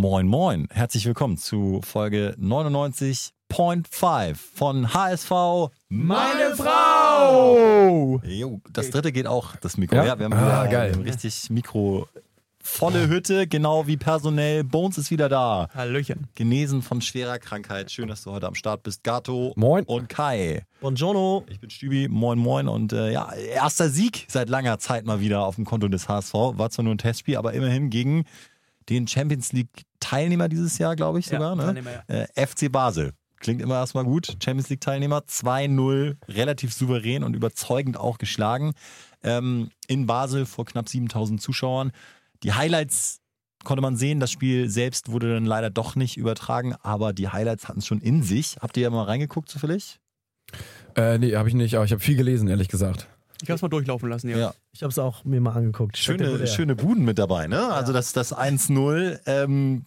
Moin, moin. Herzlich willkommen zu Folge 99.5 von HSV Meine Frau! Jo, das dritte geht auch, das Mikro. Ja? wir haben Ah, wieder geil. ein richtig Mikro. Volle Hütte, genau wie personell. Bones ist wieder da. Hallöchen. Genesen von schwerer Krankheit. Schön, dass du heute am Start bist. Gato Moin. und Kai. Buongiorno. Ich bin Stübi, moin moin und äh, ja, erster Sieg seit langer Zeit mal wieder auf dem Konto des HSV. War zwar nur ein Testspiel, aber immerhin gegen den Champions League Teilnehmer dieses Jahr, glaube ich Ja, sogar. ne? Teilnehmer, äh, FC Basel. Klingt immer erstmal gut. Champions League Teilnehmer 2-0, relativ souverän und überzeugend auch geschlagen. Ähm, in Basel vor knapp 7000 Zuschauern. Die Highlights konnte man sehen. Das Spiel selbst wurde dann leider doch nicht übertragen, aber die Highlights hatten es schon in sich. Habt ihr ja mal reingeguckt zufällig? Äh, nee, habe ich nicht, aber ich habe viel gelesen, ehrlich gesagt. Ich kann es mal durchlaufen lassen, ja. Ja. Ich habe es auch mir mal angeguckt. Schöne, schöne Buden mit dabei, ne? Also das, das 1-0, ähm,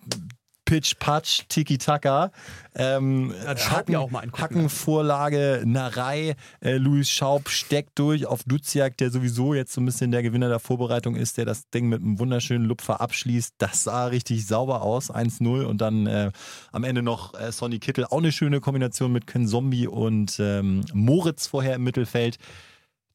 Pitch, Patch, Tiki-Taka. Ähm, Ja, Schaub ja auch mal angucken. Hackenvorlage, Narei, äh, Luis Schaub steckt durch auf Duziak, der sowieso jetzt so ein bisschen der Gewinner der Vorbereitung ist, der das Ding mit einem wunderschönen Lupfer abschließt. Das sah richtig sauber aus, 1-0 und dann äh, am Ende noch äh, Sonny Kittel, auch eine schöne Kombination mit Ken Zombie und ähm, Moritz vorher im Mittelfeld.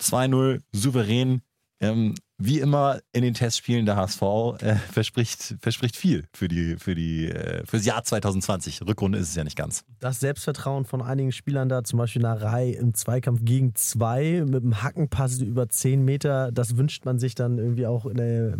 2-0, souverän. Ähm, wie immer in den Testspielen der HSV äh, verspricht, verspricht viel für die, für die, äh, fürs Jahr 2020. Rückrunde ist es ja nicht ganz. Das Selbstvertrauen von einigen Spielern da, zum Beispiel Narei im Zweikampf gegen zwei mit einem Hackenpass über 10 Meter, das wünscht man sich dann irgendwie auch in der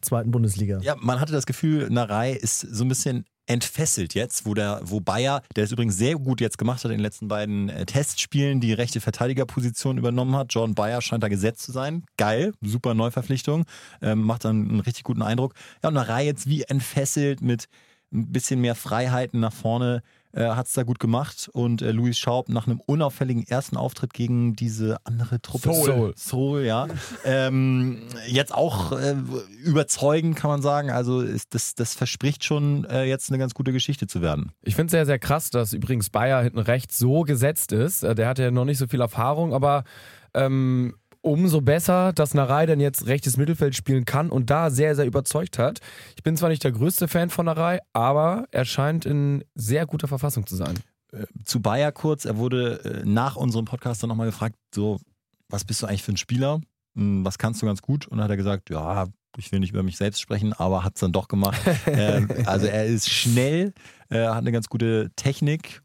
zweiten Bundesliga. Ja, man hatte das Gefühl, Narei ist so ein bisschen entfesselt jetzt, wo der, wo Bayer, der es übrigens sehr gut jetzt gemacht hat in den letzten beiden äh, Testspielen, die rechte Verteidigerposition übernommen hat. Jordan Bayer scheint da gesetzt zu sein. Geil, super Neuverpflichtung, ähm, macht dann einen richtig guten Eindruck. Ja, und Narei jetzt wie entfesselt mit ein bisschen mehr Freiheiten nach vorne äh, hat es da gut gemacht und äh, Luis Schaub nach einem unauffälligen ersten Auftritt gegen diese andere Truppe Seoul. Seoul, ja. ähm, jetzt auch äh, überzeugend, kann man sagen. Also ist das, das verspricht schon äh, jetzt eine ganz gute Geschichte zu werden. Ich finde es sehr, sehr krass, dass übrigens Bayer hinten rechts so gesetzt ist. Äh, Der hat ja noch nicht so viel Erfahrung, aber ähm, umso besser, dass Narei dann jetzt rechtes Mittelfeld spielen kann und da sehr, sehr überzeugt hat. Ich bin zwar nicht der größte Fan von Narei, aber er scheint in sehr guter Verfassung zu sein. Zu Bayer kurz, er wurde äh, nach unserem Podcast dann nochmal gefragt, so, was bist du eigentlich für ein Spieler? Hm, Was kannst du ganz gut? Und dann hat er gesagt, ja, ich will nicht über mich selbst sprechen, aber hat es dann doch gemacht. ähm, also er ist schnell, äh, hat eine ganz gute Technik,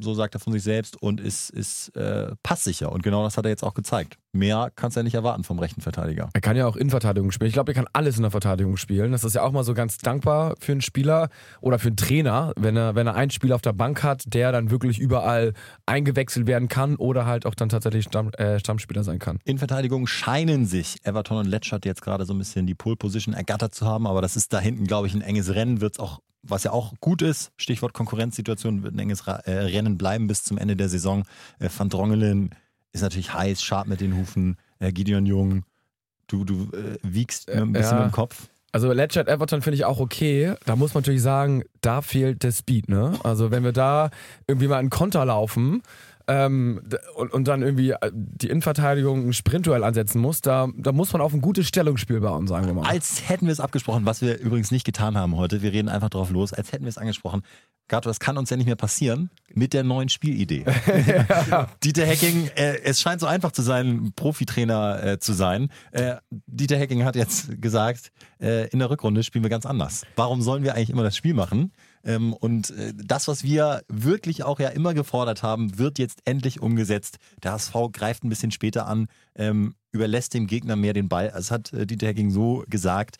so sagt er von sich selbst, und ist, ist äh, passsicher. Und genau das hat er jetzt auch gezeigt. Mehr kannst du ja nicht erwarten vom rechten Verteidiger. Er kann ja auch Innenverteidigung spielen. Ich glaube, er kann alles in der Verteidigung spielen. Das ist ja auch mal so ganz dankbar für einen Spieler oder für einen Trainer, wenn er, wenn er einen Spieler auf der Bank hat, der dann wirklich überall eingewechselt werden kann oder halt auch dann tatsächlich Stamm, äh, Stammspieler sein kann. In Verteidigung scheinen sich Everton und Letschert jetzt gerade so ein bisschen die Pole Position ergattert zu haben, aber das ist da hinten, glaube ich, ein enges Rennen, wird es auch, was ja auch gut ist, Stichwort Konkurrenzsituation, wird ein enges äh, Rennen bleiben bis zum Ende der Saison. Äh, Van Drongelen ist natürlich heiß, scharf mit den Hufen, äh, Gideon Jung, du, du wiegst ein bisschen ja. im Kopf. Also Ledgett Everton finde ich auch okay. Da muss man natürlich sagen, da fehlt der Speed. Ne? Also wenn wir da irgendwie mal einen Konter laufen ähm, und, und dann irgendwie äh, die Innenverteidigung ein Sprintduell ansetzen muss, da, da muss man auf ein gutes Stellungsspiel bauen, sagen wir mal. Als hätten wir es abgesprochen, was wir übrigens nicht getan haben heute. Wir reden einfach drauf los, als hätten wir es angesprochen. Gato, das kann uns ja nicht mehr passieren mit der neuen Spielidee. Dieter Hecking, äh, es scheint so einfach zu sein, Profitrainer äh, zu sein. Äh, Dieter Hecking hat jetzt gesagt, äh, in der Rückrunde spielen wir ganz anders. Warum sollen wir eigentlich immer das Spiel machen? Ähm, und äh, das, was wir wirklich auch ja immer gefordert haben, wird jetzt endlich umgesetzt. Der HSV greift ein bisschen später an, ähm, überlässt dem Gegner mehr den Ball. Das hat äh, Dieter Hecking so gesagt.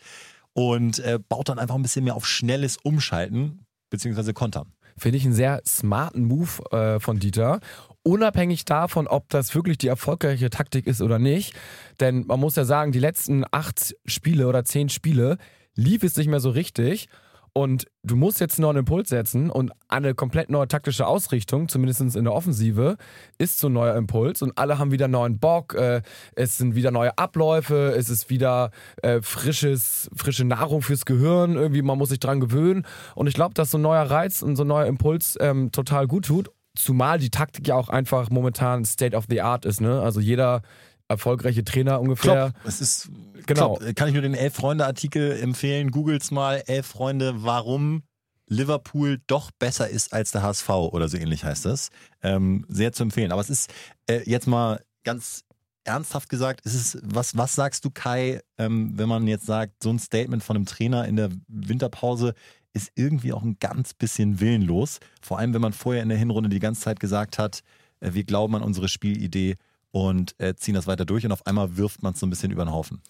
Und äh, baut dann einfach ein bisschen mehr auf schnelles Umschalten beziehungsweise Kontern. Finde ich einen sehr smarten Move äh, von Dieter. Unabhängig davon, ob das wirklich die erfolgreiche Taktik ist oder nicht. Denn man muss ja sagen, die letzten acht Spiele oder zehn Spiele lief es nicht mehr so richtig. Und du musst jetzt einen neuen Impuls setzen und eine komplett neue taktische Ausrichtung, zumindest in der Offensive, ist so ein neuer Impuls und alle haben wieder neuen Bock. Äh, es sind wieder neue Abläufe, es ist wieder äh, frisches, frische Nahrung fürs Gehirn. Irgendwie, man muss sich dran gewöhnen. Und ich glaube, dass so ein neuer Reiz und so ein neuer Impuls ähm, total gut tut. Zumal die Taktik ja auch einfach momentan State of the Art ist. Ne? Also jeder erfolgreiche Trainer ungefähr. Klopp. Es ist Genau. Klopp. Kann ich nur den Elf-Freunde-Artikel empfehlen. Googles mal Elf Freunde, warum Liverpool doch besser ist als der HSV oder so ähnlich heißt das. Ähm, sehr zu empfehlen. Aber es ist äh, jetzt mal ganz ernsthaft gesagt, ist es, was, was sagst du, Kai, ähm, wenn man jetzt sagt, so ein Statement von einem Trainer in der Winterpause ist irgendwie auch ein ganz bisschen willenlos. Vor allem, wenn man vorher in der Hinrunde die ganze Zeit gesagt hat, äh, wir glauben an unsere Spielidee und äh, ziehen das weiter durch und auf einmal wirft man es so ein bisschen über den Haufen.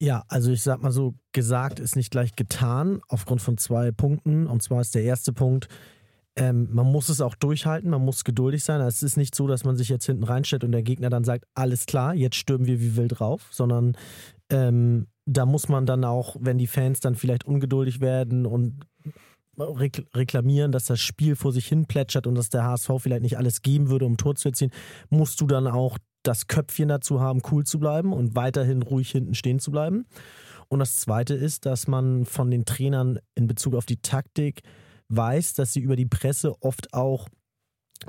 Ja, also ich sag mal so, gesagt ist nicht gleich getan, aufgrund von zwei Punkten. Und zwar ist der erste Punkt, ähm, man muss es auch durchhalten, man muss geduldig sein. Es ist nicht so, dass man sich jetzt hinten reinstellt und der Gegner dann sagt, alles klar, jetzt stürmen wir wie wild drauf, sondern ähm, da muss man dann auch, wenn die Fans dann vielleicht ungeduldig werden und rekl- reklamieren, dass das Spiel vor sich hin plätschert und dass der HSV vielleicht nicht alles geben würde, um Tor zu erzielen, musst du dann auch das Köpfchen dazu haben, cool zu bleiben und weiterhin ruhig hinten stehen zu bleiben. Und das Zweite ist, dass man von den Trainern in Bezug auf die Taktik weiß, dass sie über die Presse oft auch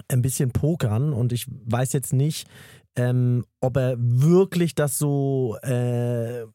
ein bisschen pokern. Und ich weiß jetzt nicht, ähm, ob er wirklich das so äh,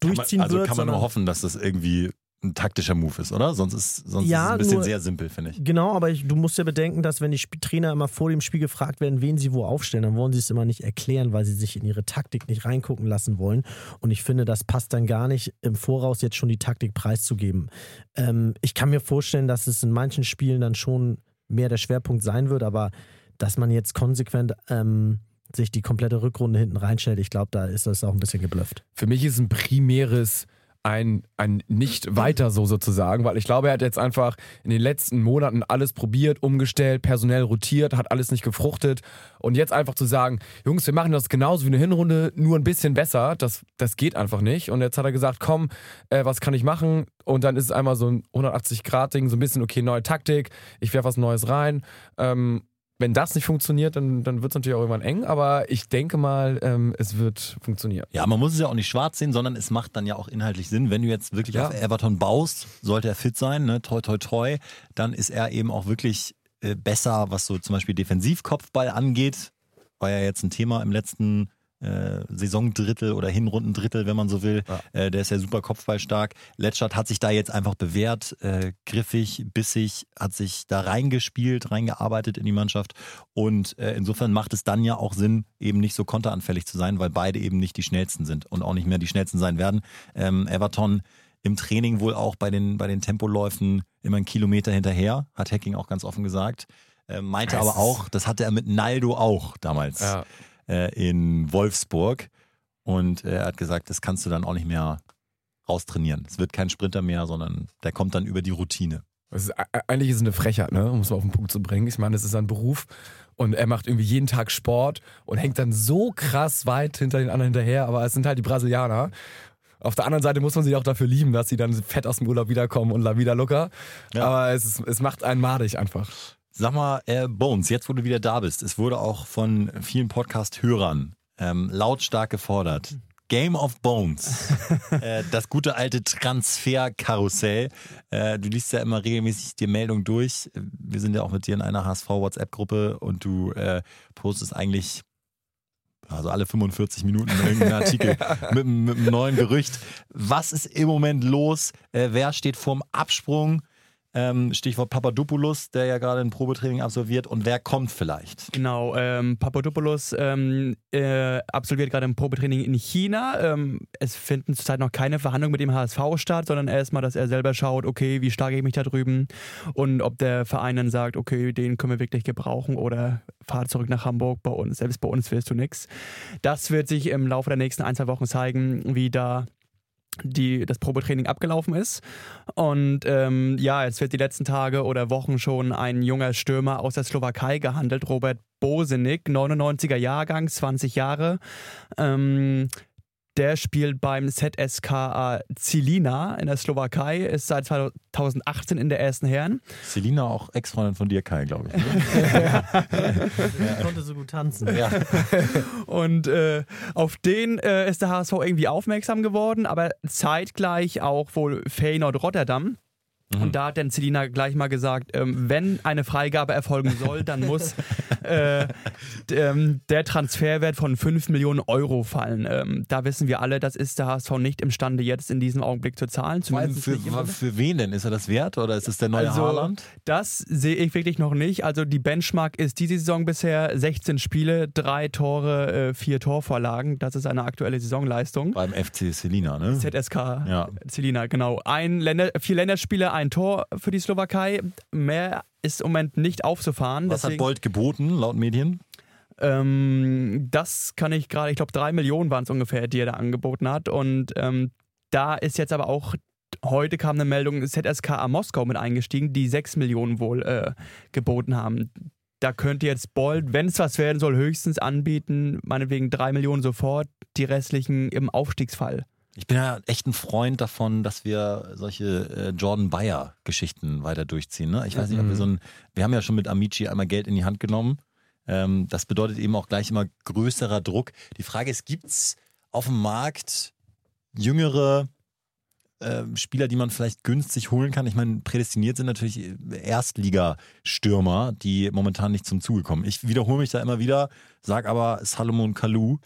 durchziehen kann man, also wird. kann man nur hoffen, dass das irgendwie ein taktischer Move ist, oder? Sonst ist, sonst Ja, ist es ein bisschen nur- sehr simpel, finde ich. Genau, aber ich, du musst ja bedenken, dass wenn die Sp Trainer immer vor dem Spiel gefragt werden, wen sie wo aufstellen, dann wollen sie es immer nicht erklären, weil sie sich in ihre Taktik nicht reingucken lassen wollen. Und ich finde, das passt dann gar nicht, im Voraus jetzt schon die Taktik preiszugeben. Ähm, ich kann mir vorstellen, dass es in manchen Spielen dann schon mehr der Schwerpunkt sein wird, aber dass man jetzt konsequent ähm, sich die komplette Rückrunde hinten reinstellt, ich glaube, da ist das auch ein bisschen geblufft. Für mich ist ein primäres ein, ein nicht weiter so sozusagen, weil ich glaube, er hat jetzt einfach in den letzten Monaten alles probiert, umgestellt, personell rotiert, hat alles nicht gefruchtet. Und jetzt einfach zu sagen, Jungs, wir machen das genauso wie eine Hinrunde, nur ein bisschen besser, das, das geht einfach nicht. Und jetzt hat er gesagt, komm, äh, was kann ich machen? Und dann ist es einmal so ein 180-Grad-Ding, so ein bisschen, okay, neue Taktik, ich werfe was Neues rein, ähm, wenn das nicht funktioniert, dann, dann wird es natürlich auch irgendwann eng, aber ich denke mal, ähm, es wird funktionieren. Ja, man muss es ja auch nicht schwarz sehen, sondern es macht dann ja auch inhaltlich Sinn. Wenn du jetzt wirklich Ja. auf Everton baust, sollte er fit sein, ne? toi toi toi, dann ist er eben auch wirklich äh, besser, was so zum Beispiel Defensivkopfball angeht. War ja jetzt ein Thema im letzten äh, Saisondrittel oder Hinrundendrittel, wenn man so will. Äh, der ist ja super kopfballstark. Letschert hat sich da jetzt einfach bewährt, äh, griffig, bissig, hat sich da reingespielt, reingearbeitet in die Mannschaft. Und äh, insofern macht es dann ja auch Sinn, eben nicht so konteranfällig zu sein, weil beide eben nicht die schnellsten sind und auch nicht mehr die schnellsten sein werden. Ähm, Everton im Training wohl auch bei den, bei den Tempoläufen immer einen Kilometer hinterher, hat Hacking auch ganz offen gesagt. Äh, meinte aber auch, das hatte er mit Naldo auch damals Ja. Äh, in Wolfsburg. Und äh, er hat gesagt, das kannst du dann auch nicht mehr raustrainieren. Es wird kein Sprinter mehr, sondern der kommt dann über die Routine. Ist, e- eigentlich ist es eine Frechheit, ne? um es mal auf den Punkt zu bringen. Ich meine, es ist ein Beruf und er macht irgendwie jeden Tag Sport und hängt dann so krass weit hinter den anderen hinterher, aber es sind halt die Brasilianer. Auf der anderen Seite muss man sie auch dafür lieben, dass sie dann fett aus dem Urlaub wiederkommen und la vida locker. Ja. Aber es, ist, es macht einen madig einfach. Sag mal, äh, Bones, jetzt wo du wieder da bist, es wurde auch von vielen Podcast-Hörern ähm, lautstark gefordert. Game of Bones. äh, das gute alte Transferkarussell. Äh, du liest ja immer regelmäßig die Meldung durch. Wir sind ja auch mit dir in einer HSV-WhatsApp-Gruppe und du äh, postest eigentlich also alle 45 Minuten irgendeinen Artikel mit, einem- mit einem neuen Gerücht. Was ist im Moment los? Äh, wer steht vorm Absprung? Ähm, Stichwort Papadopoulos, der ja gerade ein Probetraining absolviert. Und wer kommt vielleicht? Genau, ähm, Papadopoulos ähm, äh, absolviert gerade ein Probetraining in China. Ähm, es finden zurzeit noch keine Verhandlungen mit dem HSV statt, sondern erstmal, dass er selber schaut, okay, wie stark ich mich da drüben und ob der Verein dann sagt, okay, den können wir wirklich gebrauchen oder fahr zurück nach Hamburg bei uns. Selbst bei uns wirst du nichts. Das wird sich im Laufe der nächsten ein, zwei Wochen zeigen, wie da die, das Probetraining abgelaufen ist. Und ähm, ja, jetzt wird die letzten Tage oder Wochen schon ein junger Stürmer aus der Slowakei gehandelt, Robert Bosenik, 99er Jahrgang, 20 Jahre. Ähm, der spielt beim ZSKA Zilina in der Slowakei, ist seit 2018 in der ersten Herren. Selina, auch Ex-Freundin von dir, Kai, glaube ich. ne? Ich konnte so gut tanzen. ja. Und äh, auf den äh, ist der HSV irgendwie aufmerksam geworden, aber zeitgleich auch wohl Feyenoord Rotterdam. Und da hat dann Celina gleich mal gesagt, ähm, wenn eine Freigabe erfolgen soll, dann muss äh, ähm, der Transferwert von 5 Millionen Euro fallen. Ähm, da wissen wir alle, das ist der HSV nicht imstande, jetzt in diesem Augenblick zu zahlen. Allem für, für wen denn? Ist er das wert oder ist es der neue also, Haaland? Das sehe ich wirklich noch nicht. Also die Benchmark ist diese Saison bisher 16 Spiele, drei Tore, äh, vier Torvorlagen. Das ist eine aktuelle Saisonleistung. Beim FC Selina, ne? ZSK ja. Selina, genau. Ein Länder, vier Länderspiele, ein Tor für die Slowakei. Mehr ist im Moment nicht aufzufahren. Was hat Bolt geboten, laut Medien? Ähm, das kann ich gerade, ich glaube, drei Millionen waren es ungefähr, die er da angeboten hat. Und ähm, da ist jetzt aber auch, heute kam eine Meldung, ZSKA Moskau mit eingestiegen, die sechs Millionen wohl äh, geboten haben. Da könnte jetzt Bolt, wenn es was werden soll, höchstens anbieten, meinetwegen drei Millionen sofort, die restlichen im Aufstiegsfall. Ich bin ja echt ein Freund davon, dass wir solche äh, Jordan Bayer-Geschichten weiter durchziehen. Ne? Ich weiß nicht, ob wir mhm. so ein. Wir haben ja schon mit Amici einmal Geld in die Hand genommen. Ähm, das bedeutet eben auch gleich immer größerer Druck. Die Frage ist, gibt es auf dem Markt jüngere äh, Spieler, die man vielleicht günstig holen kann? Ich meine, prädestiniert sind natürlich Erstligastürmer, die momentan nicht zum Zuge kommen. Ich wiederhole mich da immer wieder, sage aber Salomon Kalou,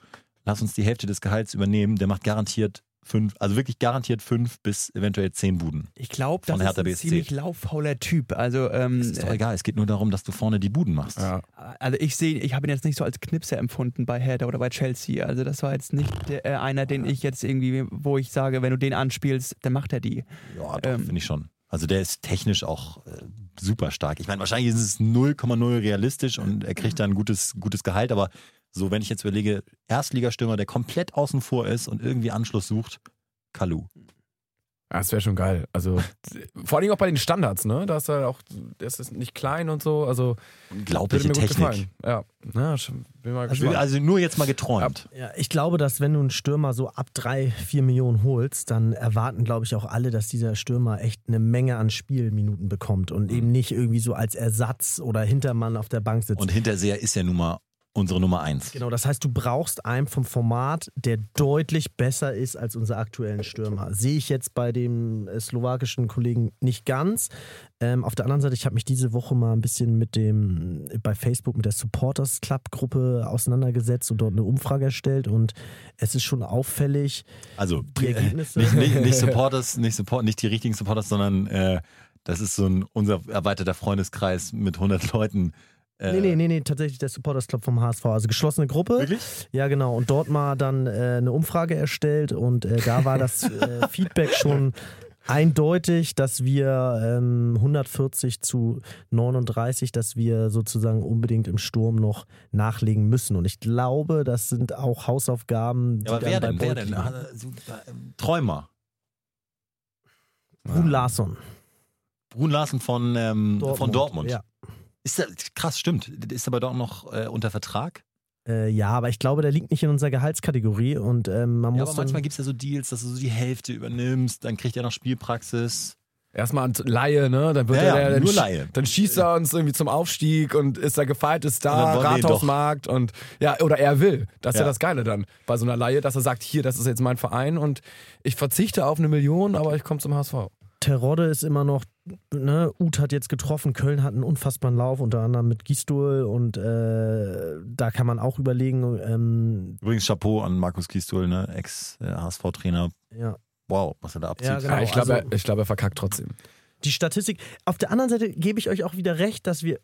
lass uns die Hälfte des Gehalts übernehmen, der macht garantiert fünf, also wirklich garantiert fünf bis eventuell zehn Buden. Ich glaube, das ist ein BSC. ziemlich lauffauler Typ. Also, ähm, ist doch egal, es geht nur darum, dass du vorne die Buden machst. Ja. Also ich sehe, ich habe ihn jetzt nicht so als Knipser empfunden bei Hertha oder bei Chelsea. Also das war jetzt nicht der, äh, einer, den ich jetzt irgendwie, wo ich sage, wenn du den anspielst, dann macht er die. Ja, doch, ähm, finde ich schon. Also der ist technisch auch äh, super stark. Ich meine, wahrscheinlich ist es 0,0 realistisch und er kriegt dann ein gutes, gutes Gehalt, aber so, wenn ich jetzt überlege, Erstligastürmer, der komplett außen vor ist und irgendwie Anschluss sucht, Kalu. Ja, das wäre schon geil. Also vor allem auch bei den Standards, ne? Da ist er auch, das ist nicht klein und so. Also unglaubliche Technik. Ja, ja bin mal also, also, nur jetzt mal geträumt. Ja, ich glaube, dass wenn du einen Stürmer so ab drei, vier Millionen holst, dann erwarten, glaube ich, auch alle, dass dieser Stürmer echt eine Menge an Spielminuten bekommt und mhm. eben nicht irgendwie so als Ersatz oder Hintermann auf der Bank sitzt. Und Hinterseher ist ja nun mal unsere Nummer eins. Genau, das heißt, du brauchst einen vom Format, der deutlich besser ist als unser aktuellen Stürmer. Sehe ich jetzt bei dem äh, slowakischen Kollegen nicht ganz. Ähm, auf der anderen Seite, ich habe mich diese Woche mal ein bisschen mit dem, bei Facebook mit der Supporters Club Gruppe auseinandergesetzt und dort eine Umfrage erstellt und es ist schon auffällig. Also, die Ergebnisse. Nicht, nicht, nicht Supporters, nicht, Support, nicht die richtigen Supporters, sondern äh, das ist so ein unser erweiterter Freundeskreis mit 100 Leuten äh, nee, nee, nee, nee, tatsächlich der Supporters Club vom HSV. Also geschlossene Gruppe. Wirklich? Ja, genau. Und dort mal dann äh, eine Umfrage erstellt und äh, da war das äh, Feedback schon eindeutig, dass wir ähm, 140 zu 39, dass wir sozusagen unbedingt im Sturm noch nachlegen müssen. Und ich glaube, das sind auch Hausaufgaben. Ja, aber wer denn? Wer denn? Ah, Träumer. Brun Larsson. Brun Larsson von, ähm, Dortmund. von Dortmund. Ja. Ist der, krass, stimmt. Ist aber doch noch äh, unter Vertrag? Äh, ja, aber ich glaube, der liegt nicht in unserer Gehaltskategorie und ähm, man ja, muss. Aber manchmal gibt es ja so Deals, dass du so die Hälfte übernimmst, dann kriegt er noch Spielpraxis. Erstmal an Laie, ne? Dann wird ja, er, ja, nur Laie. Dann schießt er uns irgendwie zum Aufstieg und ist der gefeilte Star, Rathausmarkt und ja, oder er will. Das ist ja. ja das Geile dann bei so einer Laie, dass er sagt, hier, das ist jetzt mein Verein und ich verzichte auf eine Million, aber ich komme zum HSV. Terodde ist immer noch, ne, Uth hat jetzt getroffen, Köln hat einen unfassbaren Lauf, unter anderem mit Gisdol und äh, da kann man auch überlegen. Ähm, Übrigens Chapeau an Markus Gisdol, ne, Ex-HSV-Trainer. Ja. Wow, was er da abzieht. Ja, genau. ja, ich glaube, also, er, glaub, er verkackt trotzdem. Die Statistik. Auf der anderen Seite gebe ich euch auch wieder recht, dass wir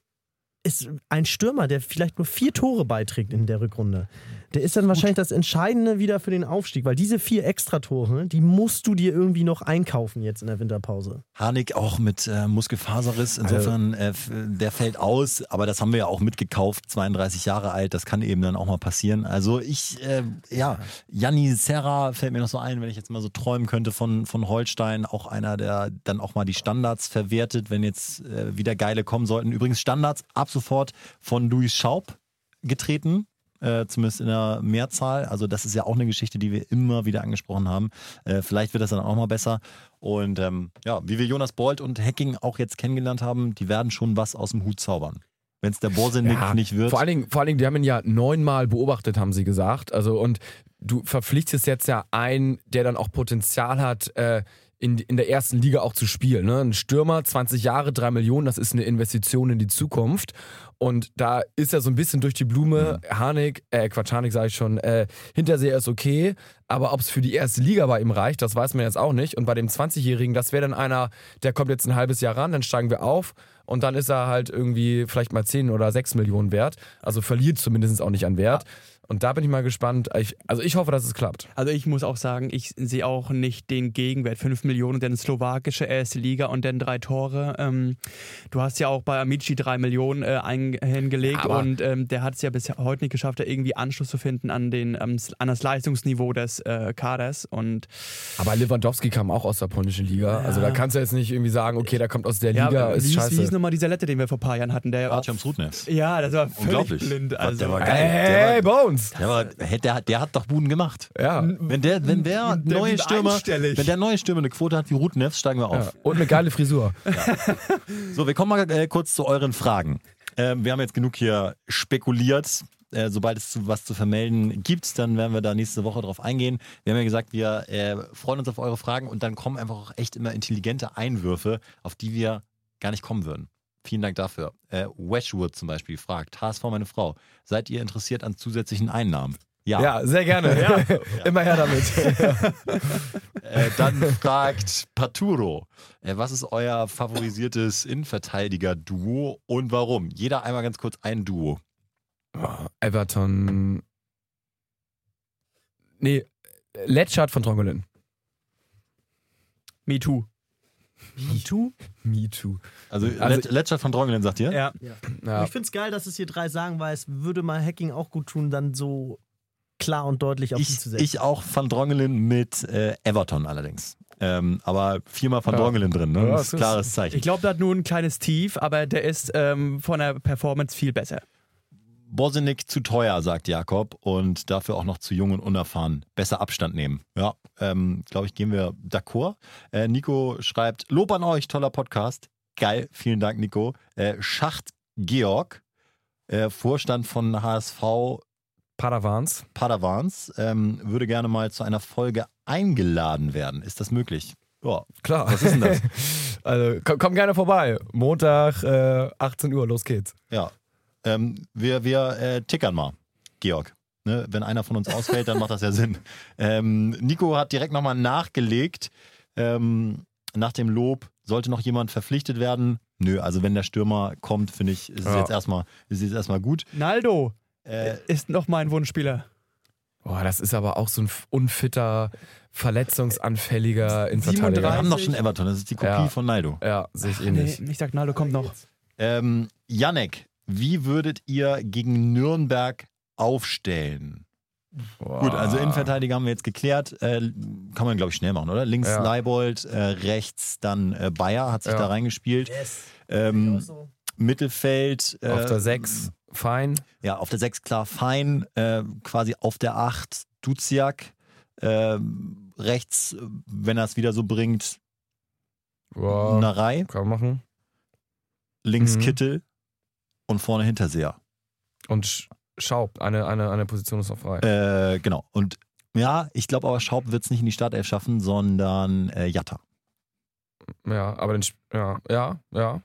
ist ein Stürmer, der vielleicht nur vier Tore beiträgt in der Rückrunde. Der ist dann wahrscheinlich das Entscheidende wieder für den Aufstieg, weil diese vier Extratore, die musst du dir irgendwie noch einkaufen jetzt in der Winterpause. Harnik auch mit äh, Muskelfaserriss, insofern äh, der fällt aus, aber das haben wir ja auch mitgekauft, 32 Jahre alt, das kann eben dann auch mal passieren. Also ich, äh, ja, Janni Serra fällt mir noch so ein, wenn ich jetzt mal so träumen könnte von, von Holstein, auch einer, der dann auch mal die Standards verwertet, wenn jetzt äh, wieder geile kommen sollten. Übrigens Standards ab sofort von Luis Schaub getreten äh, zumindest in der Mehrzahl. Also das ist ja auch eine Geschichte, die wir immer wieder angesprochen haben. Äh, vielleicht wird das dann auch mal besser. Und ähm, ja, wie wir Jonas Bolt und Hacking auch jetzt kennengelernt haben, die werden schon was aus dem Hut zaubern. Wenn es der Borsenik ja, nicht wird. Vor allen, Dingen, vor allen Dingen, die haben ihn ja neunmal beobachtet, haben sie gesagt. Also und du verpflichtest jetzt ja einen, der dann auch Potenzial hat, äh, in, in der ersten Liga auch zu spielen. Ne? Ein Stürmer, 20 Jahre, 3 Millionen, das ist eine Investition in die Zukunft. Und da ist er so ein bisschen durch die Blume. Harnik, äh, Quatsch, Harnik sage ich schon, äh, Hinterseher ist okay. Aber ob es für die erste Liga bei ihm reicht, das weiß man jetzt auch nicht. Und bei dem 20-Jährigen, das wäre dann einer, der kommt jetzt ein halbes Jahr ran, dann steigen wir auf. Und dann ist er halt irgendwie vielleicht mal 10 oder 6 Millionen wert. Also verliert zumindest auch nicht an Wert. Und da bin ich mal gespannt. Ich, also ich hoffe, dass es klappt. Also ich muss auch sagen, ich sehe auch nicht den Gegenwert. 5 Millionen, dann slowakische erste Liga und dann drei Tore. Ähm, du hast ja auch bei Amici drei Millionen äh, hingelegt Aber- und ähm, der hat es ja bis heute nicht geschafft, da irgendwie Anschluss zu finden an, den, ähm, an das Leistungsniveau des äh, Kaders. Und Aber Lewandowski kam auch aus der polnischen Liga. Also da kannst du jetzt nicht irgendwie sagen, okay, der kommt aus der ja, Liga, wie, ist hieß, wie hieß scheiße. nochmal dieser Lette, den wir vor ein paar Jahren hatten? Der Artyom Srudnevs. ja, das war völlig Unglaublich. blind. Also. Der war geil. Hey, Der war, Bones! der, war, der, hat, der hat doch Buden gemacht. Ja. Wenn der, wenn der Der neue Stürmer, wenn der neue Stürmer eine Quote hat wie Rudnevs, steigen wir ja. auf. Und eine geile Frisur. So, wir kommen mal äh, kurz zu euren Fragen. Ähm, wir haben jetzt genug hier spekuliert. Äh, sobald es was zu vermelden gibt, dann werden wir da nächste Woche drauf eingehen. Wir haben ja gesagt, wir äh, freuen uns auf eure Fragen und dann kommen einfach auch echt immer intelligente Einwürfe, auf die wir gar nicht kommen würden. Vielen Dank dafür. Äh, Weshwood zum Beispiel fragt, HSV meine Frau, seid ihr interessiert an zusätzlichen Einnahmen? Ja. Ja, sehr gerne. Immer her damit. Äh, dann fragt Paturo, äh, was ist euer favorisiertes Innenverteidiger-Duo und warum? Jeder einmal ganz kurz ein Duo. Everton. Nee, Letschert von Trongolin. Me too. Me too? Me too. Also, Also- Let Letschert von Drongelen sagt ihr? Ja. Ja. Ich finde es geil, dass es hier drei sagen, weil es würde mal Hacking auch gut tun, dann so klar und deutlich auf Ich, zu setzen. ich auch Van Drongelen mit äh, Everton allerdings. Ähm, aber viermal Van Ja. Drongelen drin, ne? Ja, das ist- ein klares Zeichen. Ich glaube, der hat nur ein kleines Tief, aber der ist ähm, von der Performance viel besser. Bosinik zu teuer, sagt Jakob, und dafür auch noch zu jung und unerfahren. Besser Abstand nehmen. Ja, ähm, glaube ich, gehen wir d'accord. Äh, Nico schreibt, Lob an euch, toller Podcast. Geil, vielen Dank, Nico. Äh, Schacht Georg, äh, Vorstand von HSV Padavans. Padavans, ähm, würde gerne mal zu einer Folge eingeladen werden. Ist das möglich? Ja. Klar. Was ist denn das? Also komm, komm gerne vorbei. Montag, äh, 18 Uhr, los geht's. Ja. Ähm, wir wir äh, tickern mal, Georg. Ne? Wenn einer von uns ausfällt, dann macht das ja Sinn. Ähm, Nico hat direkt nochmal nachgelegt. Ähm, nach dem Lob sollte noch jemand verpflichtet werden. Nö, also wenn der Stürmer kommt, finde ich, ist es Ja. jetzt erstmal, ist es jetzt erstmal gut. Naldo Äh, ist noch mein Wunschspieler. Boah, das ist aber auch so ein unfitter, verletzungsanfälliger wir 37. haben doch schon Everton, das ist die Kopie Ja. von Naldo. Ja, sehe ich Nee, ähnlich. ich sag, Naldo kommt noch. Ähm, Janek, wie würdet ihr gegen Nürnberg aufstellen? Boah. Gut, also Innenverteidiger haben wir jetzt geklärt. Äh, kann man, glaube ich, schnell machen, oder? Links Ja. Leibold, äh, rechts dann äh, Bayer hat sich Ja. da reingespielt. yes. Ähm, Mittelfeld. Äh, Auf der 6, fein. Ja, auf der 6 klar fein. Äh, quasi auf der 8 Duziak. Äh, rechts, wenn er es wieder so bringt, Boah, Narei. kann man machen. Links Mhm. Kittel und vorne Hinterseher. Und Sch- Schaub, eine, eine, eine Position ist noch frei. Äh, genau. Und ja, ich glaube aber, Schaub wird es nicht in die Startelf schaffen, sondern äh, Jatta. Ja, aber den, ja, ja, ja,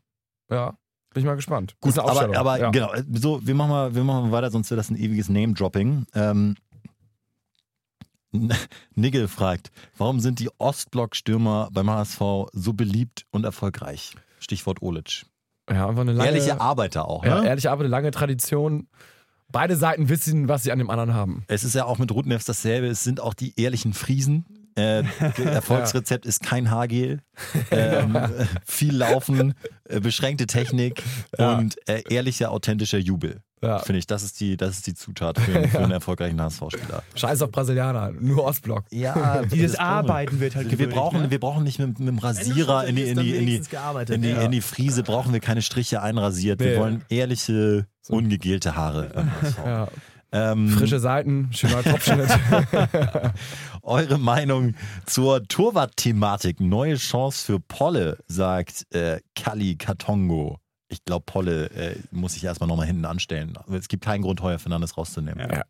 ja. Bin ich mal gespannt. Gut, aber, aber ja. genau, so, wir machen, mal, wir machen mal weiter, sonst wird das ein ewiges Name-Dropping. Ähm, Nigel fragt, warum sind die Ostblock-Stürmer beim HSV so beliebt und erfolgreich? Stichwort Olic. Ja, einfach eine lange, Ehrliche Arbeiter auch, ja, ne? ehrliche Arbeit, eine lange Tradition. Beide Seiten wissen, was sie an dem anderen haben. Es ist ja auch mit Rudnevs dasselbe, es sind auch die ehrlichen Friesen. Äh, Erfolgsrezept ist kein Haargel, ähm, äh, viel Laufen, äh, beschränkte Technik Ja. und äh, ehrlicher, authentischer Jubel. Ja. Finde ich, das ist die, das ist die Zutat für, einen- für einen erfolgreichen HSV-Spieler. Scheiß auf Brasilianer, nur Ostblock. Ja, Dieses Arbeiten wird halt Wir gewöhnlich, brauchen, ne? wir brauchen nicht mit, mit dem Rasierer in die, in die, in die, in die, ja. in die Friese, brauchen wir keine Striche einrasiert. Wir Nee. wollen ehrliche, So. ungegelte Haare. Ja. Ähm, Frische Seiten, schöner Topfschnitt. Eure Meinung zur Torwart-Thematik. Neue Chance für Polle, sagt äh, Kali Katongo. Ich glaube, Polle äh, muss sich erstmal nochmal hinten anstellen. Es gibt keinen Grund, Heuer Fernandes rauszunehmen. Ja.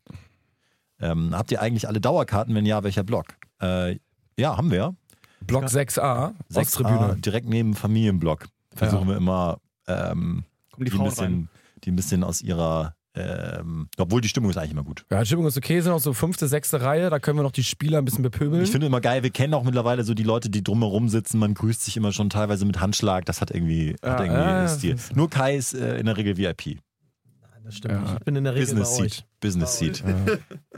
Ähm, habt ihr eigentlich alle Dauerkarten? Wenn ja, welcher Block? Äh, ja, haben wir. Block 6a, 6 Osttribüne. direkt neben Familienblock. Versuchen wir immer ähm, Kommen die die ein Frauen bisschen, die ein bisschen aus ihrer, ähm, obwohl die Stimmung ist eigentlich immer gut. Ja, die Stimmung ist okay, sind auch so fünfte, sechste Reihe, da können wir noch die Spieler ein bisschen bepöbeln. Ich finde immer geil, wir kennen auch mittlerweile so die Leute, die drumherum sitzen, man grüßt sich immer schon teilweise mit Handschlag, das hat irgendwie, hat Ja, irgendwie ja, Stil. Nur Kai ist äh, in der Regel VIP. Das stimmt Ja. nicht. Ich bin in der Regel Business bei euch. Seat. Business Seat.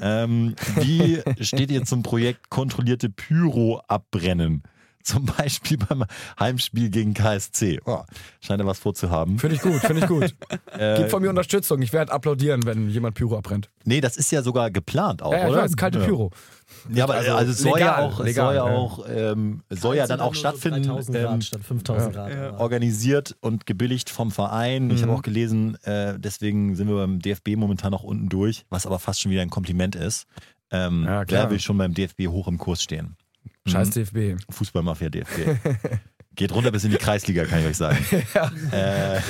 Ähm, wie steht ihr zum Projekt kontrollierte Pyro abbrennen? Zum Beispiel beim Heimspiel gegen KSC. Oh, scheint er was vorzuhaben. Finde ich gut, finde ich gut. Äh, Gib von mir Unterstützung. Ich werde applaudieren, wenn jemand Pyro abbrennt. nee, das ist ja sogar geplant auch, Ja, ja, ich oder? weiß, kalte ja. Pyro. Ja, aber also, Also es soll ja legal, auch, es legal, soll ja ja. auch, ähm, soll ja dann auch stattfinden. 3000 Grad ähm, statt 5000 Grad. Ja. organisiert und gebilligt vom Verein. Ich habe Mhm. auch gelesen, äh, deswegen sind wir beim DFB momentan noch unten durch, was aber fast schon wieder ein Kompliment ist. Ähm, Ja, klar. wer will schon beim DFB hoch im Kurs stehen? Scheiß Mhm. DFB. Fußballmafia DFB. Geht runter bis in die Kreisliga, kann ich euch sagen. äh,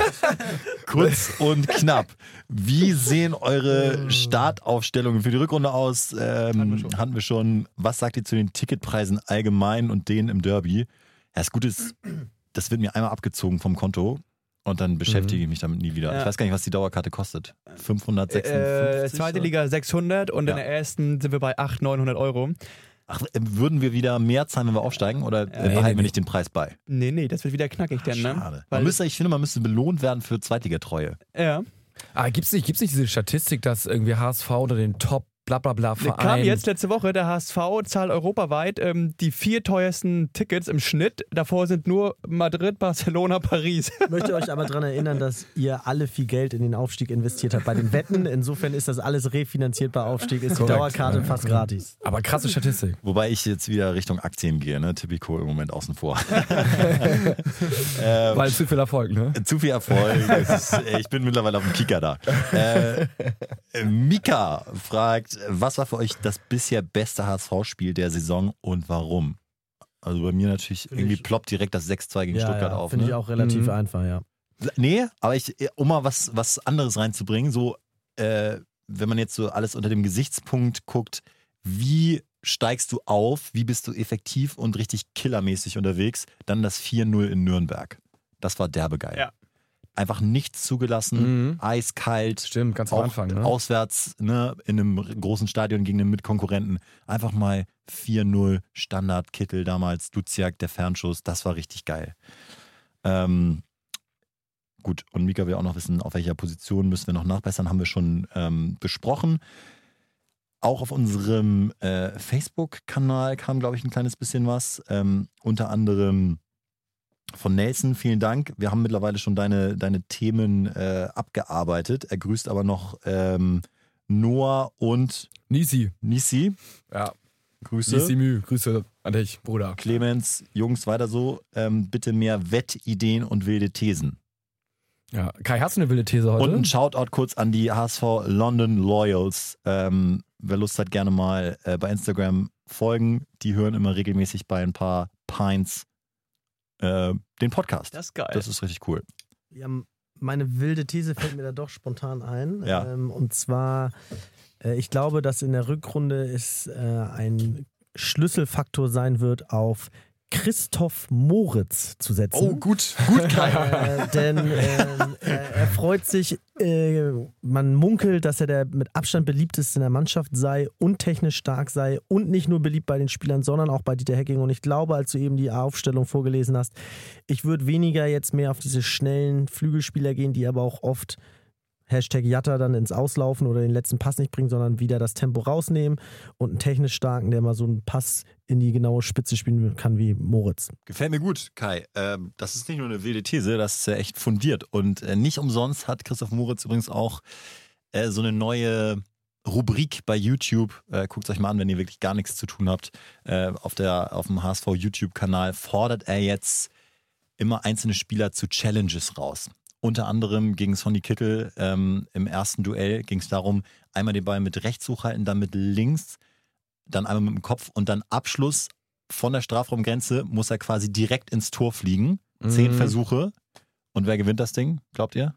kurz und knapp. Wie sehen eure Startaufstellungen für die Rückrunde aus? Ähm, hatten, wir schon. Was sagt ihr zu den Ticketpreisen allgemein und denen im Derby? Ja, das Gute ist, das wird mir einmal abgezogen vom Konto und dann beschäftige ich mich damit nie wieder. Ja. Ich weiß gar nicht, was die Dauerkarte kostet. 556? Äh, zweite Liga 600 und in Ja. der ersten sind wir bei 800, 900 Euro. Ach, äh, würden wir wieder mehr zahlen, wenn wir aufsteigen oder äh, nee, behalten wir nee. nicht den Preis bei? Nee, nee, das wird wieder knackig dann, ne? Schade. Man Weil, müsste, ich finde, man müsste belohnt werden für Zweitligatreue. ja. Ah, gibt's nicht, gibt's nicht diese Statistik, dass irgendwie HSV oder den Top bla bla bla Kam Verein. jetzt letzte Woche, der HSV zahlt europaweit ähm, die vier teuersten Tickets im Schnitt. Davor sind nur Madrid, Barcelona, Paris. Ich möchte euch aber daran erinnern, dass ihr alle viel Geld in den Aufstieg investiert habt bei den Wetten. Insofern ist das alles refinanziert bei Aufstieg, ist die Korrekt. Dauerkarte fast gratis. Aber krasse Statistik. Wobei ich jetzt wieder Richtung Aktien gehe, ne? Typico im Moment außen vor. ähm, Weil zu viel Erfolg, ne? zu viel Erfolg. Ist, äh, ich bin mittlerweile auf dem Kicker da. Äh, Mika fragt, was war für euch das bisher beste HSV-Spiel der Saison und warum? Also bei mir natürlich irgendwie ich- ploppt direkt das 6-2 gegen Ja, Stuttgart ja, auf. Finde Ne? ich auch relativ Mhm. einfach, ja. Nee, aber ich, um mal was, was anderes reinzubringen, so, äh, wenn man jetzt so alles unter dem Gesichtspunkt guckt, wie steigst du auf, wie bist du effektiv und richtig killermäßig unterwegs, dann das 4-0 in Nürnberg. Das war derbe geil. Ja. Einfach nichts zugelassen, Mhm. eiskalt, Stimmt, ganz am Anfang, ne? auswärts ne, in einem großen Stadion gegen einen Mitkonkurrenten. Einfach mal 4-0 Standard, Kittel damals, Duziak, der Fernschuss, das war richtig geil. Ähm, gut, und Mika will auch noch wissen, auf welcher Position müssen wir noch nachbessern, haben wir schon ähm, besprochen. Auch auf unserem äh, Facebook-Kanal kam, glaube ich, ein kleines bisschen was. Ähm, unter anderem von Nelson, vielen Dank. Wir haben mittlerweile schon deine, deine Themen äh, abgearbeitet. Er grüßt aber noch ähm, Noah und Nisi. Nisi. Ja. Grüße. Nisi Mü. Grüße an dich, Bruder. Clemens, Jungs, weiter so. Ähm, bitte mehr Wettideen und wilde Thesen. Ja. Kai, hast du eine wilde These heute? Und ein Shoutout kurz an die HSV London Loyals. Ähm, wer Lust hat, gerne mal äh, bei Instagram folgen. Die hören immer regelmäßig bei ein paar Pints äh, den Podcast. Das ist geil. Das ist richtig cool. Ja, meine wilde These fällt mir da doch spontan ein. Ja. Ähm, und zwar, äh, ich glaube, dass in der Rückrunde es äh, ein Schlüsselfaktor sein wird, auf Christoph Moritz zu setzen. Oh, gut, gut, Kai. Äh, denn ähm, er, er freut sich, äh, man munkelt, dass er der mit Abstand beliebteste in der Mannschaft sei und technisch stark sei und nicht nur beliebt bei den Spielern, sondern auch bei Dieter Hecking. Und ich glaube, als du eben die Aufstellung vorgelesen hast, ich würde weniger jetzt mehr auf diese schnellen Flügelspieler gehen, die aber auch oft Hashtag Jatta dann ins Auslaufen oder den letzten Pass nicht bringen, sondern wieder das Tempo rausnehmen und einen technisch starken, der mal so einen Pass in die genaue Spitze spielen kann wie Moritz. Gefällt mir gut, Kai. Ähm, das ist nicht nur eine wilde These, das ist echt fundiert. Und äh, nicht umsonst hat Christoph Moritz übrigens auch äh, so eine neue Rubrik bei YouTube. Äh, Guckt euch mal an, wenn ihr wirklich gar nichts zu tun habt. Äh, auf, der, auf dem HSV YouTube-Kanal fordert er jetzt immer einzelne Spieler zu Challenges raus. Unter anderem gegen Sonny Kittel ähm, im ersten Duell ging es darum, einmal den Ball mit rechts hochhalten, dann mit links, dann einmal mit dem Kopf und dann Abschluss von der Strafraumgrenze muss er quasi direkt ins Tor fliegen. Zehn Mhm. Versuche. Und wer gewinnt das Ding, glaubt ihr?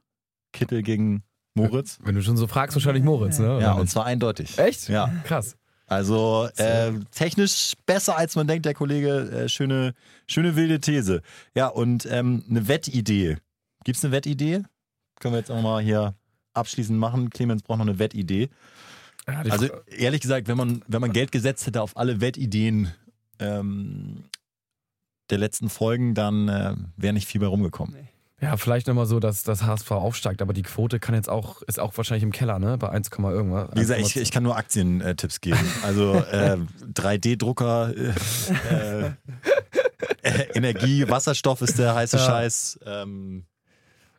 Kittel gegen Moritz? Wenn du schon so fragst, wahrscheinlich Moritz, ne? Ja, Oder und nicht? zwar eindeutig. Echt? Ja. Krass. Also äh, technisch besser als man denkt, der Kollege. Äh, schöne, schöne wilde These. Ja, und ähm, eine Wettidee. Gibt es eine Wettidee? Können wir jetzt auch mal hier abschließend machen. Clemens braucht noch eine Wettidee. Ja, Also ehrlich gesagt, wenn man, wenn man Geld gesetzt hätte auf alle Wettideen ähm, der letzten Folgen, dann äh, wäre nicht viel bei rumgekommen. ja, vielleicht nochmal so, dass das HSV aufsteigt, aber die Quote kann jetzt auch, ist auch wahrscheinlich im Keller, ne? Bei 1, irgendwas. Wie gesagt, ich, ich kann nur Aktientipps geben. Also äh, 3D-Drucker, äh, äh, Energie, Wasserstoff ist der heiße Ja. Scheiß. Ähm,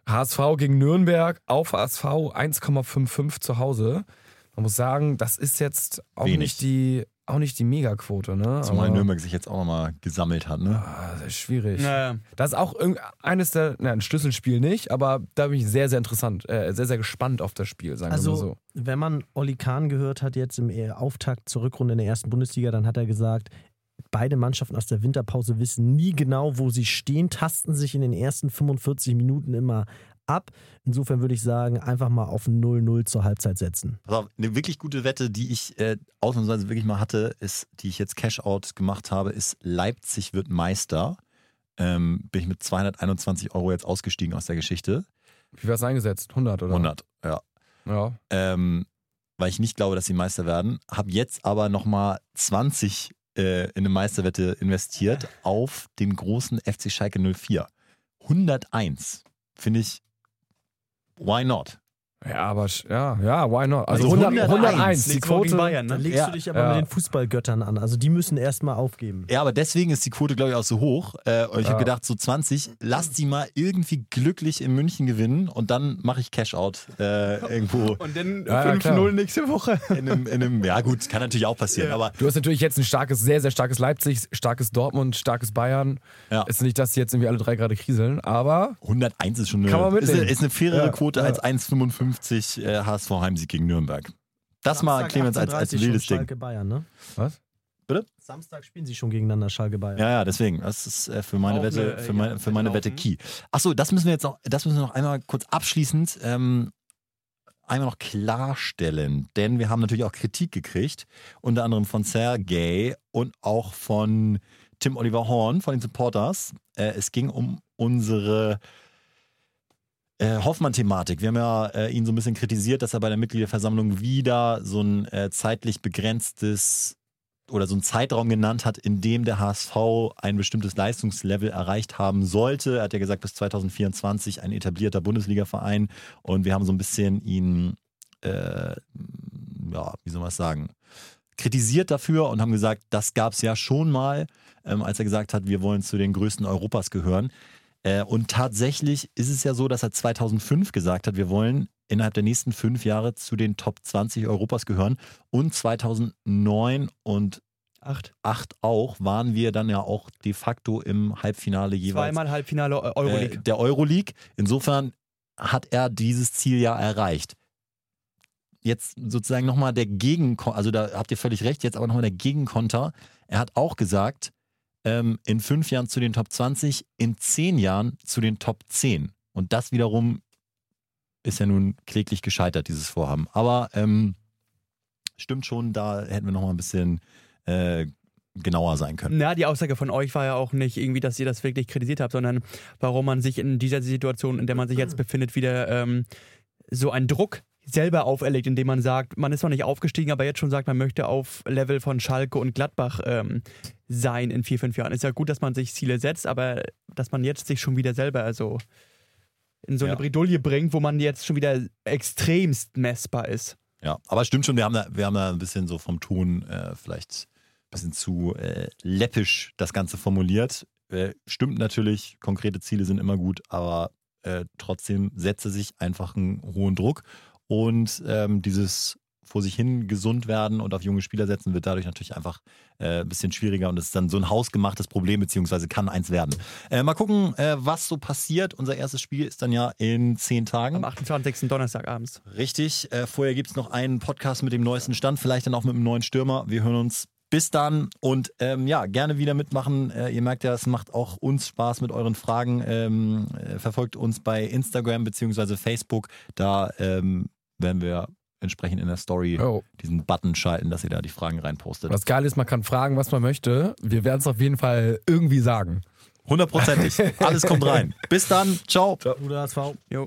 HSV gegen Nürnberg auf HSV 1,55 zu Hause. Man muss sagen, das ist jetzt auch Wenig. nicht die auch nicht die Megaquote, ne? zumal Aber- Nürnberg sich jetzt auch nochmal gesammelt hat. Ne? Ah, das ist schwierig. Naja. Das ist auch irgend- eines der, na, ein Schlüsselspiel nicht, aber da bin ich sehr, sehr interessant, äh, sehr, sehr gespannt auf das Spiel, sagen wir mal Also, so. wenn man Olli Kahn gehört hat jetzt im äh, Auftakt zur Rückrunde in der ersten Bundesliga, dann hat er gesagt, beide Mannschaften aus der Winterpause wissen nie genau, wo sie stehen, tasten sich in den ersten 45 Minuten immer ab. Insofern würde ich sagen, einfach mal auf 0-0 zur Halbzeit setzen. Pass auf, eine wirklich gute Wette, die ich äh, ausnahmsweise wirklich mal hatte, ist, die ich jetzt Cash-Out gemacht habe, ist Leipzig wird Meister. Ähm, bin ich mit 221 Euro jetzt ausgestiegen aus der Geschichte. Wie war es eingesetzt? 100 oder? 100, ja. Ja. ähm, weil ich nicht glaube, dass sie Meister werden. Habe jetzt aber nochmal 20 äh, in eine Meisterwette investiert auf den großen FC Schalke 04. 101 finde ich, why not? Ja, aber ja, ja, why not? Also, Also 100, 101, 101, die Quote. Bayern, ne? legst Ja, du dich aber ja. mit den Fußballgöttern an. Also die müssen erstmal aufgeben. Ja, aber deswegen ist die Quote, glaube ich, auch so hoch. Äh, und ich Ja. habe gedacht, so 20, lasst sie mal irgendwie glücklich in München gewinnen und dann mache ich Cash-Out äh, irgendwo Und dann Ja, ja, 5-0 nächste Woche. in einem, in einem, ja gut, kann natürlich auch passieren, Ja. aber Du hast natürlich jetzt ein starkes, sehr, sehr starkes Leipzig, starkes Dortmund, starkes Bayern. Ja. Ist nicht, dass die jetzt irgendwie alle drei gerade kriseln, aber 101 ist schon eine, Kann man ist eine, ist eine fairere Ja, Quote ja. als 1,55 äh, HSV Heimsieg gegen Nürnberg. Das mal Samstag Clemens als, als 18:30 wildes Ding. Schalke Bayern, ne? was? Samstag spielen sie schon gegeneinander Schalke Bayern. Ja, ja, deswegen. Das ist äh, für meine Auch Wette, eine, für äh, meine, ja, für meine Wette Wette Key. Achso, das müssen wir jetzt noch, das müssen wir noch einmal kurz abschließend ähm, einmal noch klarstellen. Denn wir haben natürlich auch Kritik gekriegt, unter anderem von Sergey und auch von Tim Oliver Horn von den Supporters. Äh, es ging um unsere äh, Hoffmann-Thematik. Wir haben ja äh, ihn so ein bisschen kritisiert, dass er bei der Mitgliederversammlung wieder so ein äh, zeitlich begrenztes oder so einen Zeitraum genannt hat, in dem der HSV ein bestimmtes Leistungslevel erreicht haben sollte. Er hat ja gesagt, bis 2024 ein etablierter Bundesliga-Verein. Und wir haben so ein bisschen ihn, äh, ja, wie soll man es sagen, kritisiert dafür und haben gesagt, das gab es ja schon mal, ähm, als er gesagt hat, wir wollen zu den größten Europas gehören. Äh, und tatsächlich ist es ja so, dass er 2005 gesagt hat, wir wollen innerhalb der nächsten fünf Jahre zu den Top 20 Europas gehören. Und 2009 und Acht. 8 auch waren wir dann ja auch de facto im Halbfinale jeweils Zweimal Halbfinale Eu- Euroleague. äh, der Euroleague. Insofern hat er dieses Ziel ja erreicht. Jetzt sozusagen nochmal der Gegenkonter, also da habt ihr völlig recht, jetzt aber nochmal der Gegenkonter. Er hat auch gesagt, ähm, in fünf Jahren zu den Top 20, in zehn Jahren zu den Top 10. Und das wiederum ist ja nun kläglich gescheitert, dieses Vorhaben. Aber ähm, stimmt schon, da hätten wir nochmal ein bisschen äh, genauer sein können. Na, die Aussage von euch war ja auch nicht irgendwie, dass ihr das wirklich kritisiert habt, sondern warum man sich in dieser Situation, in der man sich jetzt befindet, wieder ähm, so einen Druck selber auferlegt, indem man sagt, man ist noch nicht aufgestiegen, aber jetzt schon sagt, man möchte auf Level von Schalke und Gladbach ähm, sein in vier, fünf Jahren. Ist ja gut, dass man sich Ziele setzt, aber dass man jetzt sich schon wieder selber also in so eine Ja. Bredouille bringt, wo man jetzt schon wieder extremst messbar ist. Ja, aber stimmt schon, wir haben da, wir haben da ein bisschen so vom Ton äh, vielleicht ein bisschen zu äh, läppisch das Ganze formuliert. Äh, stimmt natürlich, konkrete Ziele sind immer gut, aber äh, trotzdem setze sich einfach einen hohen Druck und ähm, dieses vor sich hin gesund werden und auf junge Spieler setzen wird dadurch natürlich einfach äh, ein bisschen schwieriger und es ist dann so ein hausgemachtes Problem, beziehungsweise kann eins werden. Äh, mal gucken, äh, was so passiert. Unser erstes Spiel ist dann ja in zehn Tagen. Am 28. Donnerstagabends. Richtig. Äh, vorher gibt es noch einen Podcast mit dem neuesten Stand, vielleicht dann auch mit dem neuen Stürmer. Wir hören uns bis dann und ähm, ja, gerne wieder mitmachen. Äh, ihr merkt ja, es macht auch uns Spaß mit euren Fragen. Ähm, äh, verfolgt uns bei Instagram bzw. Facebook. Da ähm, werden wir entsprechend in der Story Oh. diesen Button schalten, dass ihr da die Fragen reinpostet. Was geil ist, man kann fragen, was man möchte. Wir werden es auf jeden Fall irgendwie sagen. Hundertprozentig. Alles kommt rein. Bis dann. Ciao. Bruder HSV. Jo.